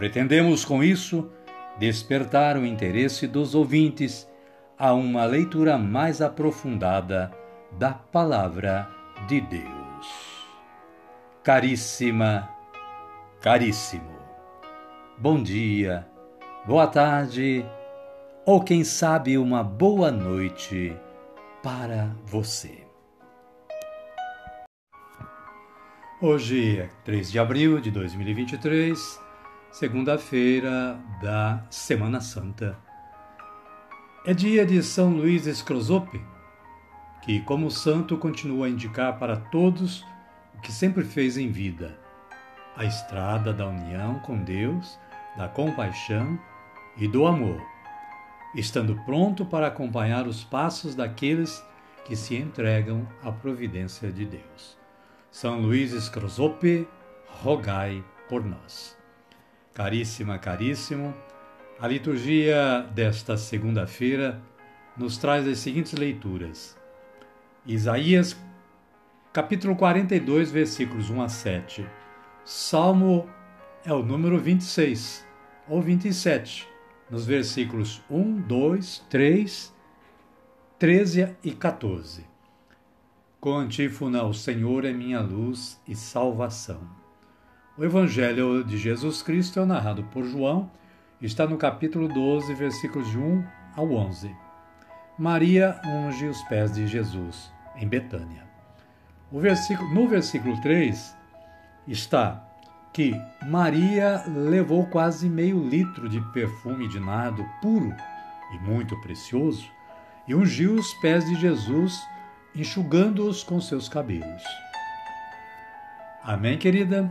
Pretendemos, com isso, despertar o interesse dos ouvintes a uma leitura mais aprofundada da Palavra de Deus. Caríssima, caríssimo, bom dia, boa tarde ou quem sabe uma boa noite para você. Hoje é 3 de abril de 2023 segunda-feira da Semana Santa. É dia de São Luís Escrozope, que, como santo, continua a indicar para todos o que sempre fez em vida: a estrada da união com Deus, da compaixão e do amor, estando pronto para acompanhar os passos daqueles que se entregam à providência de Deus. São Luís Escrozope, rogai por nós. Caríssima, caríssimo, a liturgia desta segunda-feira nos traz as seguintes leituras. Isaías, capítulo 42, versículos 1 a 7. Salmo é o número 26 ou 27, nos versículos 1, 2, 3, 13 e 14. Com antífona, o Senhor é minha luz e salvação. O Evangelho de Jesus Cristo é narrado por João, está no capítulo 12, versículos de 1 ao 11. Maria unge os pés de Jesus em Betânia. Versículo, no versículo 3 está que Maria levou quase meio litro de perfume de nardo puro e muito precioso e ungiu os pés de Jesus, enxugando-os com seus cabelos. Amém, querida?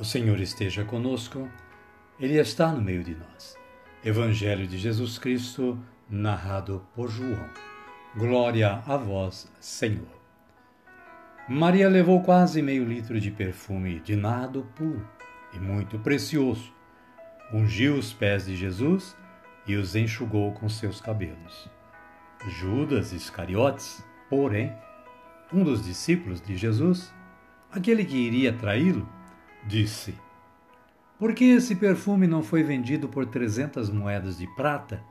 O Senhor esteja conosco, Ele está no meio de nós. Evangelho de Jesus Cristo, narrado por João. Glória a vós, Senhor. Maria levou quase meio litro de perfume de nardo puro e muito precioso. Ungiu os pés de Jesus e os enxugou com seus cabelos. Judas Iscariotes, porém, um dos discípulos de Jesus, aquele que iria traí-lo, disse: Por que esse perfume não foi vendido por trezentas moedas de prata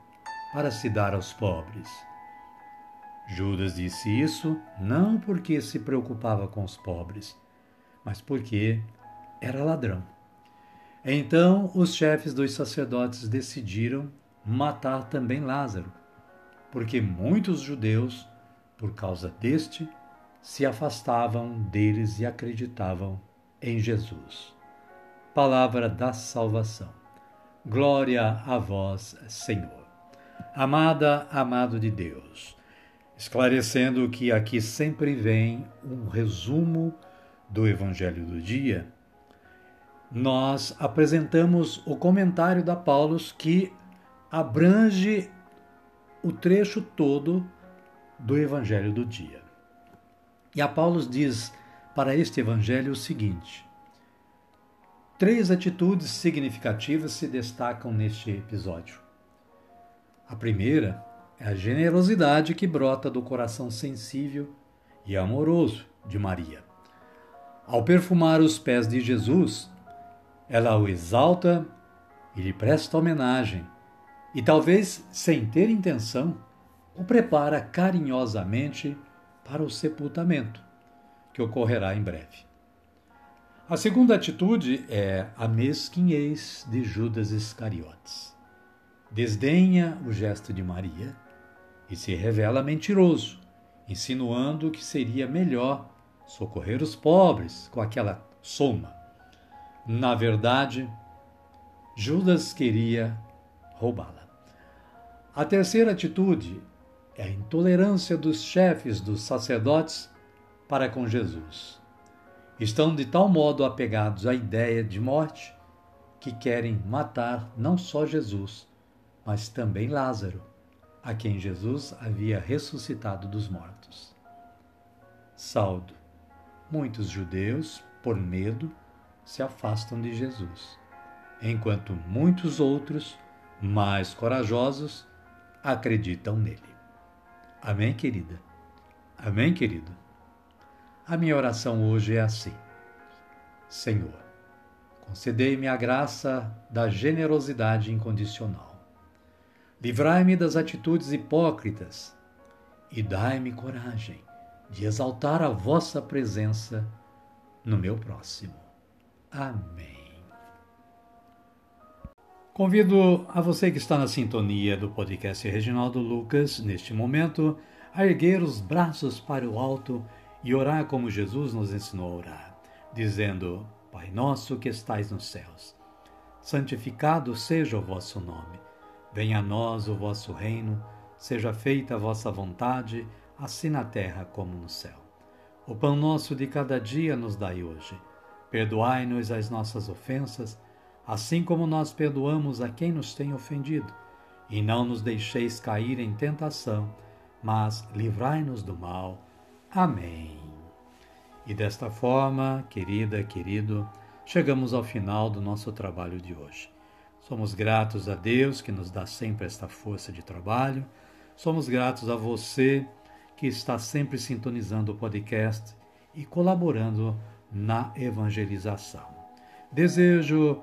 para se dar aos pobres? Judas disse isso não porque se preocupava com os pobres, mas porque era ladrão. Então os chefes dos sacerdotes decidiram matar também Lázaro, porque muitos judeus, por causa deste, se afastavam deles e acreditavam em Jesus. Palavra da salvação. Glória a vós, Senhor. Amada, amado de Deus, esclarecendo que aqui sempre vem um resumo do Evangelho do dia, nós apresentamos o comentário da Paulus que abrange o trecho todo do Evangelho do dia. E a Paulus diz para este Evangelho o seguinte: Três atitudes significativas se destacam neste episódio. A primeira é a generosidade que brota do coração sensível e amoroso de Maria. Ao perfumar os pés de Jesus, ela o exalta e lhe presta homenagem, e talvez sem ter intenção, o prepara carinhosamente para o sepultamento, que ocorrerá em breve. A segunda atitude é a mesquinhez de Judas Iscariotes. Desdenha o gesto de Maria e se revela mentiroso, insinuando que seria melhor socorrer os pobres com aquela soma. Na verdade, Judas queria roubá-la. A terceira atitude é a intolerância dos chefes dos sacerdotes para com Jesus estão de tal modo apegados à ideia de morte que querem matar não só Jesus, mas também Lázaro, a quem Jesus havia ressuscitado dos mortos. Saldo: muitos judeus, por medo, se afastam de Jesus, enquanto muitos outros, mais corajosos, acreditam nele. Amém, querida? Amém, querido? A minha oração hoje é assim: Senhor, concedei-me a graça da generosidade incondicional. Livrai-me das atitudes hipócritas e dai-me coragem de exaltar a vossa presença no meu próximo. Amém. Convido a você que está na sintonia do podcast Reginaldo Lucas, neste momento, a erguer os braços para o alto e orar como Jesus nos ensinou a orar, dizendo: Pai nosso que estais nos céus, santificado seja o vosso nome. Venha a nós o vosso reino, seja feita a vossa vontade, assim na terra como no céu. O pão nosso de cada dia nos dai hoje. Perdoai-nos as nossas ofensas, assim como nós perdoamos a quem nos tem ofendido. E não nos deixeis cair em tentação, mas livrai-nos do mal. Amém. E desta forma, querida, querido, chegamos ao final do nosso trabalho de hoje. Somos gratos a Deus que nos dá sempre esta força de trabalho. Somos gratos a você que está sempre sintonizando o podcast e colaborando na evangelização. Desejo